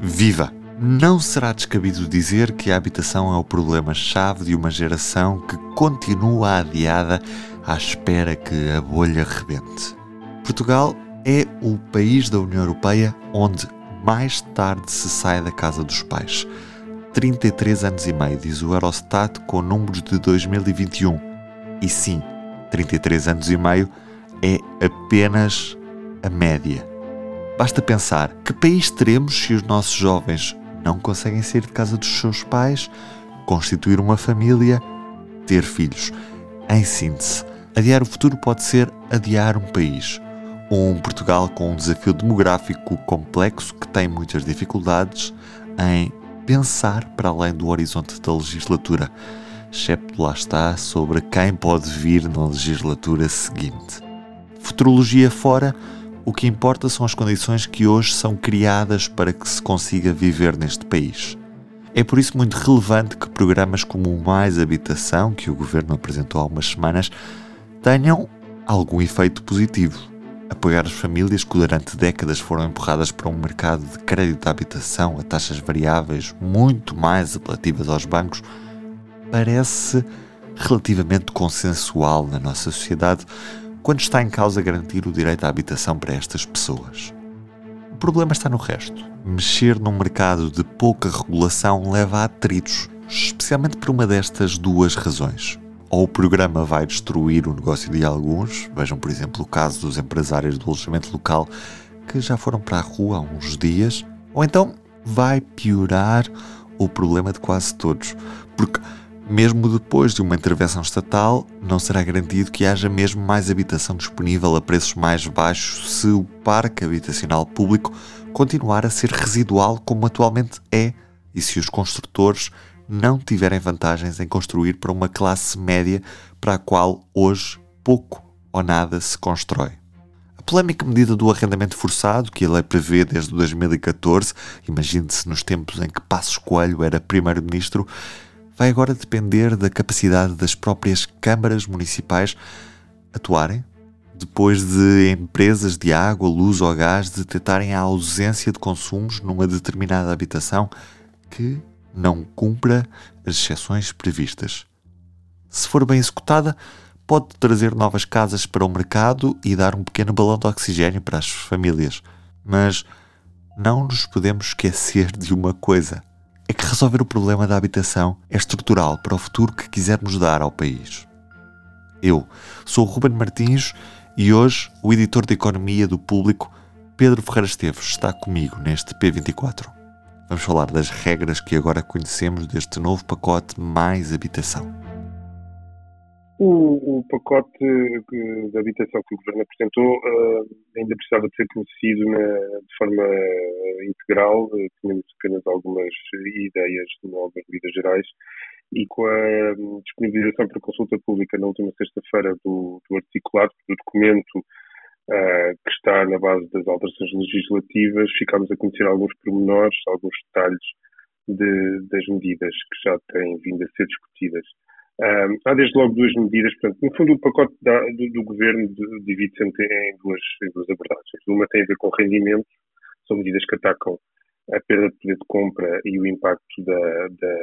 Viva! Não será descabido dizer que a habitação é o problema-chave de uma geração que continua adiada à espera que a bolha rebente. Portugal é o país da União Europeia onde mais tarde se sai da casa dos pais. 33 anos e meio, diz o Eurostat com números de 2021. E sim, 33 anos e meio é apenas a média. Basta pensar que país teremos se os nossos jovens não conseguem sair de casa dos seus pais, constituir uma família, ter filhos. Em síntese, adiar o futuro pode ser adiar um país. Um Portugal com um desafio demográfico complexo que tem muitas dificuldades em pensar para além do horizonte da legislatura, excepto lá está sobre quem pode vir na legislatura seguinte. Futurologia fora, o que importa são as condições que hoje são criadas para que se consiga viver neste país. É por isso muito relevante que programas como o Mais Habitação, que o governo apresentou há umas semanas, tenham algum efeito positivo. Apoiar as famílias que durante décadas foram empurradas para um mercado de crédito de habitação a taxas variáveis muito mais apelativas aos bancos parece relativamente consensual na nossa sociedade, quando está em causa garantir o direito à habitação para estas pessoas. O problema está no resto. Mexer num mercado de pouca regulação leva a atritos, especialmente por uma destas duas razões. Ou o programa vai destruir o negócio de alguns, vejam por exemplo o caso dos empresários do alojamento local que já foram para a rua há uns dias, ou então vai piorar o problema de quase todos, porque mesmo depois de uma intervenção estatal, não será garantido que haja mesmo mais habitação disponível a preços mais baixos se o parque habitacional público continuar a ser residual como atualmente é e se os construtores não tiverem vantagens em construir para uma classe média para a qual hoje pouco ou nada se constrói. A polémica medida do arrendamento forçado, que a lei prevê desde 2014, imagine-se nos tempos em que Passos Coelho era primeiro-ministro, vai agora depender da capacidade das próprias câmaras municipais atuarem, depois de empresas de água, luz ou gás detectarem a ausência de consumos numa determinada habitação que não cumpra as exceções previstas. Se for bem executada, pode trazer novas casas para o mercado e dar um pequeno balão de oxigênio para as famílias. Mas não nos podemos esquecer de uma coisa é que resolver o problema da habitação é estrutural para o futuro que quisermos dar ao país. Eu sou o Ruben Martins e hoje o editor de Economia do Público, Pedro Ferreira Esteves, está comigo neste P24. Vamos falar das regras que agora conhecemos deste novo pacote Mais Habitação. O, o, pacote de habitação que o Governo apresentou uh, ainda precisava de ser conhecido na, de forma integral. Uh, tínhamos apenas algumas ideias de novas medidas gerais e com a um, disponibilização para consulta pública na última sexta-feira do, do, articulado, do documento uh, que está na base das alterações legislativas, ficámos a conhecer alguns pormenores, alguns detalhes de, das medidas que já têm vindo a ser discutidas. Um, há desde logo duas medidas, portanto, no fundo o pacote da, do, do, governo divide-se em duas, em duas abordagens. Uma tem a ver com rendimento, são medidas que atacam a perda de poder de compra e o impacto da, da,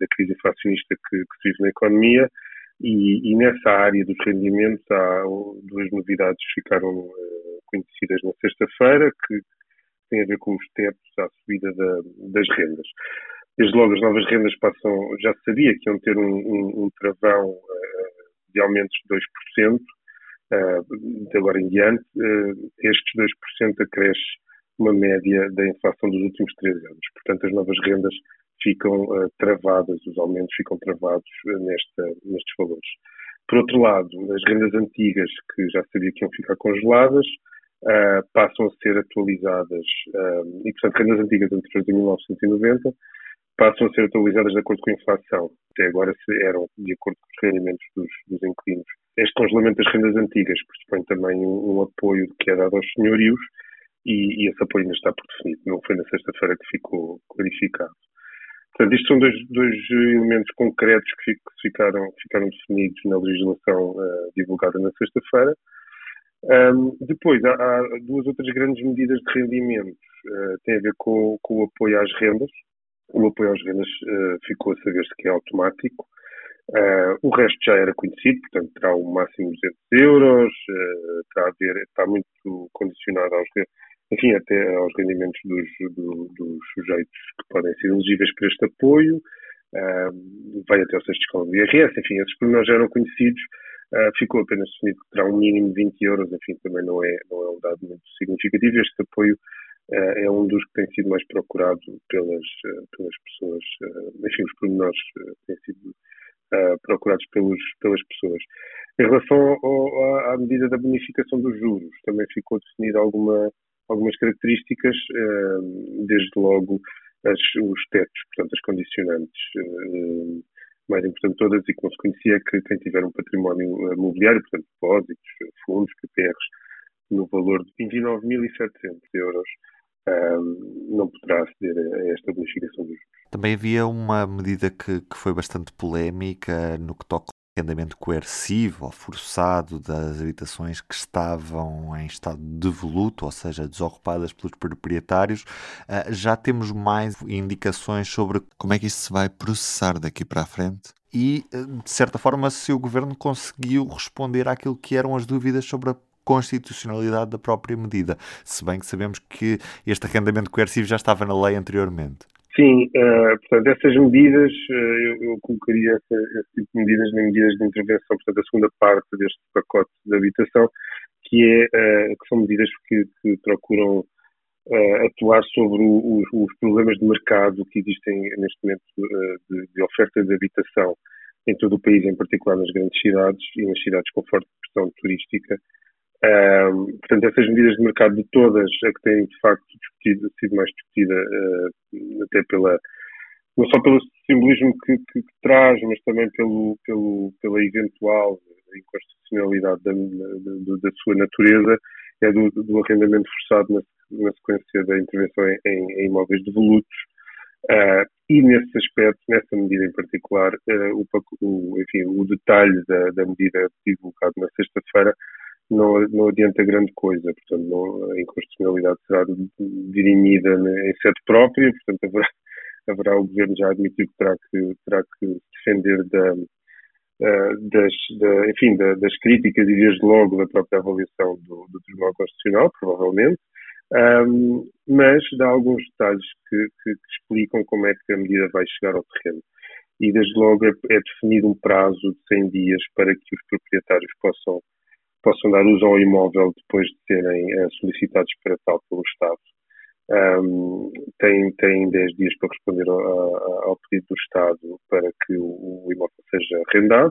da crise inflacionista que, que, se vive na economia, e, e, nessa área dos rendimentos há duas novidades que ficaram uh, conhecidas na sexta-feira, que têm a ver com os tetos à subida da, das rendas. Desde logo, as novas rendas passam, já se sabia que iam ter um, um, um travão uh, de aumentos de 2%, uh, de agora em diante. Uh, estes 2% acresce uma média da inflação dos últimos três anos. Portanto, as novas rendas ficam uh, travadas, os aumentos ficam travados nesta, nestes valores. Por outro lado, as rendas antigas, que já sabia que iam ficar congeladas, passam a ser atualizadas, e portanto, rendas antigas anteriores a 1990 passam a ser atualizadas de acordo com a inflação. Até agora eram de acordo com os rendimentos dos, dos inquilinos. Este congelamento das rendas antigas pressupõe também um, um apoio que é dado aos senhorios e, e, esse apoio ainda está por definido. Não foi na sexta-feira que ficou clarificado. Portanto, isto são dois, dois elementos concretos que ficaram, ficaram definidos na legislação uh, divulgada na sexta-feira. Um, depois, há, há, duas outras grandes medidas de rendimentos. Uh, tem a ver com, com, o apoio às rendas. O apoio às rendas uh, ficou a saber-se que é automático. Uh, o resto já era conhecido, portanto, terá um máximo de 200 euros, a ver, está muito condicionado aos, enfim, até aos rendimentos dos, do, dos sujeitos que podem ser elegíveis para este apoio. vai até ao sexto escalão do IRS, enfim, esses pormenores já eram conhecidos Uh, ficou apenas definido que terá um mínimo de 20 euros, enfim, também não é, não é um dado muito significativo. Este apoio uh, é um dos que tem sido mais procurado pelas, uh, pelas pessoas, enfim, os pormenores têm sido procurados pelos, pelas pessoas. Em relação ao, à medida da bonificação dos juros, também ficou definida alguma, algumas características, desde logo as, os tetos, portanto, as condicionantes mais importante de todas e que se conhecia que quem tiver um património imobiliário, portanto, depósitos, fundos, PPRs, no valor de 29.700 euros, não poderá aceder a esta bonificação dos juros. Também havia uma medida que, que foi bastante polémica no que toca arrendamento coercivo ou forçado das habitações que estavam em estado devoluto, ou seja, desocupadas pelos proprietários. Ah, já temos mais indicações sobre como é que isto se vai processar daqui para a frente? E, ah, de certa forma, se o governo conseguiu responder àquilo que eram as dúvidas sobre a constitucionalidade da própria medida, se bem que sabemos que este arrendamento coercivo já estava na lei anteriormente. Sim, uh, portanto, essas medidas, uh, eu, colocaria essa, esse tipo de medidas em medidas de intervenção, portanto, a segunda parte deste pacote de habitação, que, é, uh, que são medidas que, que procuram atuar sobre o, os, os, problemas de mercado que existem neste momento de, de, oferta de habitação em todo o país, em particular nas grandes cidades e nas cidades com forte pressão turística, portanto, essas medidas de mercado de todas, a que têm de facto discutido, sido mais discutida, uh, até pela, não só pelo simbolismo que, que, que, traz, mas também pelo, pelo, pela eventual inconstitucionalidade da, da, da sua natureza, é do, do arrendamento forçado na, na, sequência da intervenção em, em imóveis devolutos. Uh, e nesse aspecto, nessa medida em particular, uh, o, o, enfim, o detalhe da, da medida divulgada na sexta-feira não, não adianta grande coisa. Portanto, não, a inconstitucionalidade será dirimida em sede própria, portanto, haverá, haverá o Governo já admitiu que terá que, terá que defender da, das, da, enfim, da, das críticas e desde logo da própria avaliação do, do Tribunal Constitucional, provavelmente, um, mas dá alguns detalhes que, que, que, explicam como é que a medida vai chegar ao terreno. E desde logo é, é definido um prazo de 100 dias para que os proprietários possam possam dar uso ao imóvel depois de serem uh, solicitados para tal pelo Estado. Um, têm, têm 10 dias para responder ao, ao pedido do Estado para que o, o, imóvel seja arrendado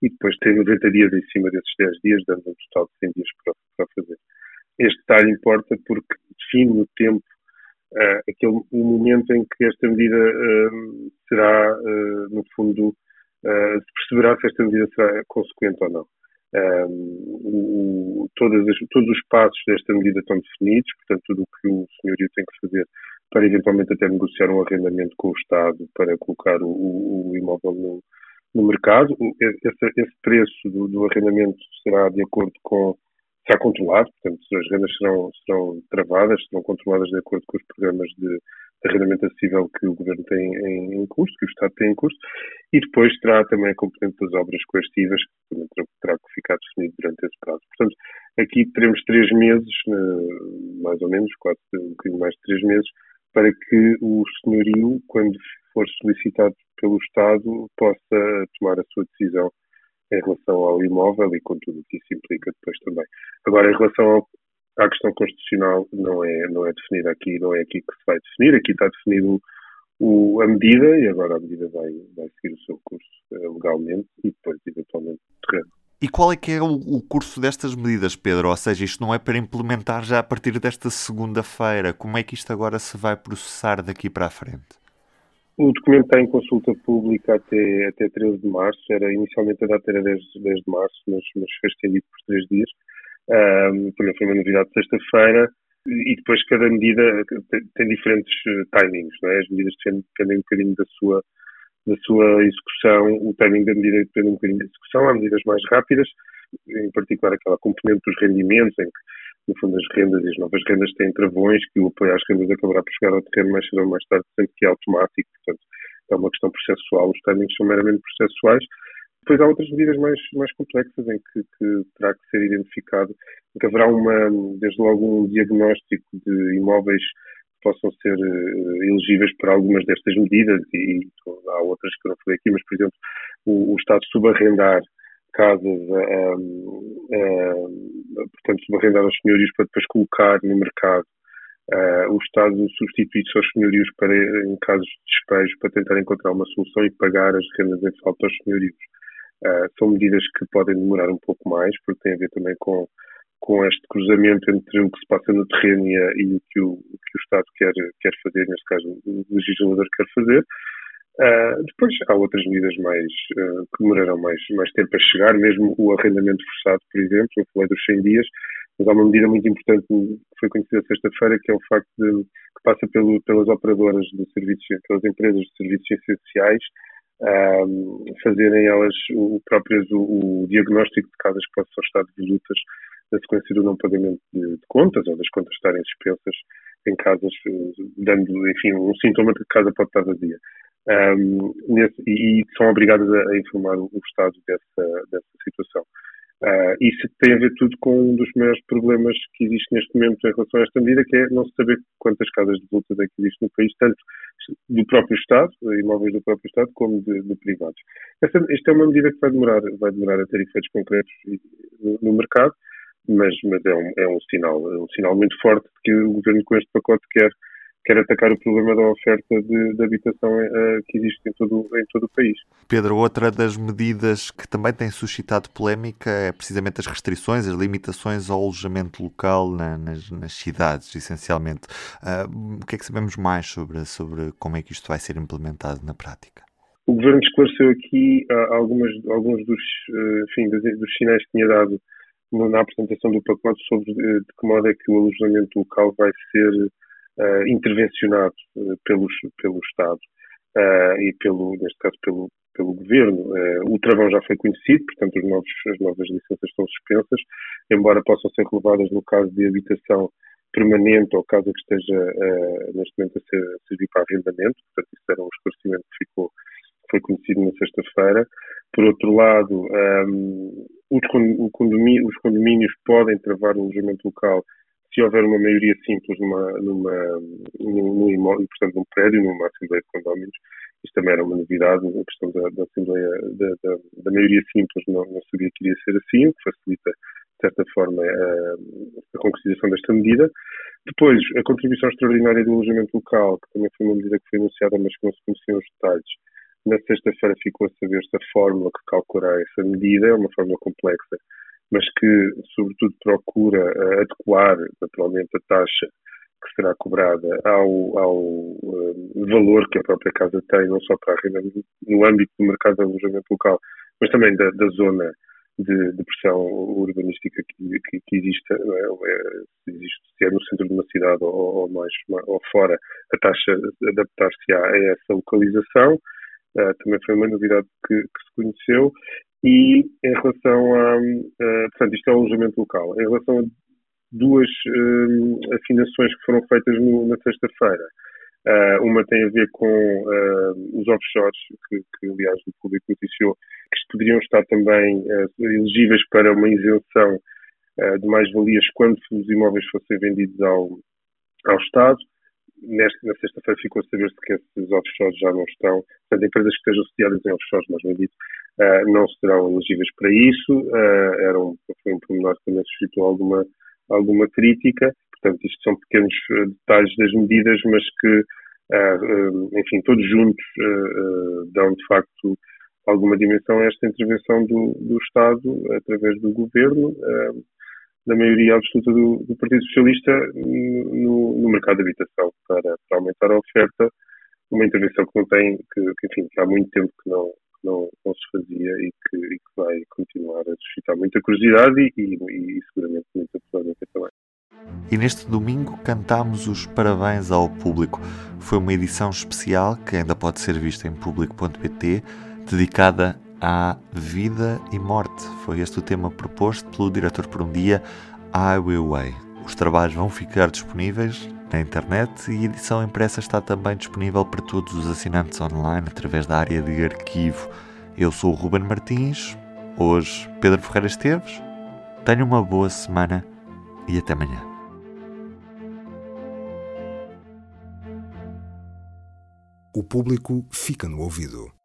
e depois têm 90 dias em cima desses 10 dias, dando um total de 100 dias para, para fazer. Este detalhe importa porque define no tempo uh, aquele, o momento em que esta medida uh, será, uh, no fundo, se perceberá se esta medida será consequente ou não. Um, o, todas as, todos os passos desta medida estão definidos, portanto, tudo o que o senhorio tem que fazer para eventualmente até negociar um arrendamento com o Estado para colocar o, o, o imóvel no, no mercado. Esse, esse preço do, do, arrendamento será de acordo com. Será controlado, portanto, as rendas serão, serão travadas, serão controladas de acordo com os programas de arrendamento acessível que o Governo tem em, em custo, que o Estado tem em custo, e depois terá também a componente das obras coercivas, que também terá, que ficar definido durante esse prazo. Portanto, aqui teremos três meses, mais ou menos, quase um bocadinho mais de três meses, para que o senhorio, quando for solicitado pelo Estado, possa tomar a sua decisão em relação ao imóvel e com tudo o que isso implica depois também. Agora, em relação ao, a questão constitucional não é, não é definida aqui, não é aqui que se vai definir, aqui está definido o, a medida e agora a medida vai, vai seguir o seu curso uh, legalmente e depois eventualmente terreno. E qual é que é o, o, curso destas medidas, Pedro? Ou seja, isto não é para implementar já a partir desta segunda-feira. Como é que isto agora se vai processar daqui para a frente? O documento está em consulta pública até, até 13 de março. Era, inicialmente a data era 10, 10 de março, mas, mas foi estendido por três dias um, também foi uma novidade de sexta-feira, e depois cada medida tem, diferentes eh, timings, não é? As medidas dependem um bocadinho da sua, da sua execução, o timing da medida depende um bocadinho da execução, há medidas mais rápidas, em particular aquela componente dos rendimentos, em que, no fundo, as rendas e as novas rendas têm travões, que o apoio às rendas acabará por chegar ao terreno mais cedo ou mais tarde, sendo que é automático, portanto, é uma questão processual, os timings são meramente processuais. Depois há outras medidas mais, mais complexas em que, que terá que ser identificado, em que haverá uma, desde logo um diagnóstico de imóveis que possam ser uh, elegíveis para algumas destas medidas e, e há outras que não falei aqui, mas por exemplo o, o Estado subarrendar casas, uh, uh, portanto subarrendar aos senhorios para depois colocar no mercado Uh, o Estado substitui-se aos senhorios para, em casos de despejo para tentar encontrar uma solução e pagar as rendas em falta aos senhorios. São medidas que podem demorar um pouco mais, porque tem a ver também com, com este cruzamento entre o que se passa no terreno e, e o, que o, o, que o Estado quer, quer fazer, neste caso o legislador quer fazer. Uh, depois há outras medidas mais uh, que demorarão mais, mais tempo a chegar, mesmo o arrendamento forçado, por exemplo, eu falei dos 100 dias, mas há uma medida muito importante que foi conhecida sexta-feira, que é o facto de que passa pelo, pelas operadoras de serviços, pelas empresas de serviços essenciais, um, fazerem elas o, próprias o, o, diagnóstico de casas que possam estar devolutas na sequência do não pagamento de, de, contas ou das contas estarem suspensas em casas, dando, enfim, um sintoma de que a casa pode estar vazia. Um, nesse, e, e, são obrigadas a, a informar o, Estado dessa, dessa situação. Uh, isso tem a ver tudo com um dos maiores problemas que existe neste momento em relação a esta medida, que é não se saber quantas casas de lutas é que no país, tanto do próprio Estado, imóveis do próprio Estado, como de, de privados. Esta, esta, é uma medida que vai demorar, vai demorar a ter efeitos concretos no, no mercado, mas, mas é, um, é um sinal, é um sinal muito forte de que o Governo com este pacote quer quer atacar o problema da oferta de, de habitação uh, que existe em todo, em todo o país. Pedro, outra das medidas que também tem suscitado polémica é precisamente as restrições, as limitações ao alojamento local na, nas, nas, cidades, essencialmente. Uh, o que é que sabemos mais sobre, sobre como é que isto vai ser implementado na prática? O Governo esclareceu aqui uh, algumas, alguns dos, enfim, dos, dos sinais que tinha dado na apresentação do pacote sobre de que modo é que o alojamento local vai ser uh, intervencionado uh, pelos, pelo Estado uh, e, pelo, neste caso, pelo, pelo Governo. o travão já foi conhecido, portanto, os novos, as novas licenças estão suspensas, embora possam ser relevadas no caso de habitação permanente ou caso que esteja neste momento a, ser, servir para arrendamento. Portanto, isso era um esclarecimento que ficou foi conhecido na sexta-feira. Por outro lado, um, os, condomínios, os, condomínios, podem travar o alojamento local se houver uma maioria simples numa, numa, num, imóvel, portanto, num prédio, numa Assembleia de Condóminos, isto também era uma novidade, a questão da, da Assembleia, da, da, da, maioria simples não, não sabia que iria ser assim, o que facilita, de certa forma, a, a concretização desta medida. Depois, a contribuição extraordinária do alojamento local, que também foi uma medida que foi anunciada, mas que não se conheciam os detalhes. Na sexta-feira ficou a saber-se a fórmula que calculará essa medida, é uma fórmula complexa, mas que, sobretudo, procura uh, adequar, naturalmente, a taxa que será cobrada ao, ao uh, valor que a própria casa tem, não só para a renda no âmbito do mercado de alojamento local, mas também da, da zona de, de, pressão urbanística que, que, que é? É, existe, se é no centro de uma cidade ou, ou mais ou fora, a taxa adaptar-se a essa localização. Uh, também foi uma novidade que, que se conheceu e em relação a, a portanto, isto é o alojamento local, em relação a duas um, afinações que foram feitas no, na sexta-feira. Uh, uma tem a ver com uh, os offshores, que, que, aliás o público noticiou, que poderiam estar também uh, elegíveis para uma isenção de mais-valias quando os imóveis fossem vendidos ao, ao Estado. Neste, na sexta-feira ficou a saber-se que esses offshores já não estão, portanto, empresas que estejam sediadas em offshores, mais bem dito, uh, não serão elegíveis para isso. Uh, era um, foi um pormenor que também suscitou alguma, alguma crítica. Portanto, isto são pequenos eh, detalhes das medidas, mas que, uh, enfim, todos juntos dão de facto alguma dimensão a esta intervenção do, do Estado através do governo, da maioria absoluta do, do Partido Socialista, no, no, mercado de habitação, para, para aumentar a oferta uma intervenção que não tem, que, que, enfim, que há muito tempo que não, que não, não se fazia e que, e que, vai continuar a suscitar muita curiosidade e, e, e seguramente muita polémica também. E neste domingo cantámos os parabéns ao público. Foi uma edição especial que ainda pode ser vista em público.pt, dedicada há vida e morte. Foi este o tema proposto pelo diretor por um dia, I Will Way. Os trabalhos vão ficar disponíveis na internet e a edição impressa está também disponível para todos os assinantes online através da área de arquivo. Eu sou o Ruben Martins, hoje Pedro Ferreira Esteves. Tenha uma boa semana e até amanhã. O público fica no ouvido.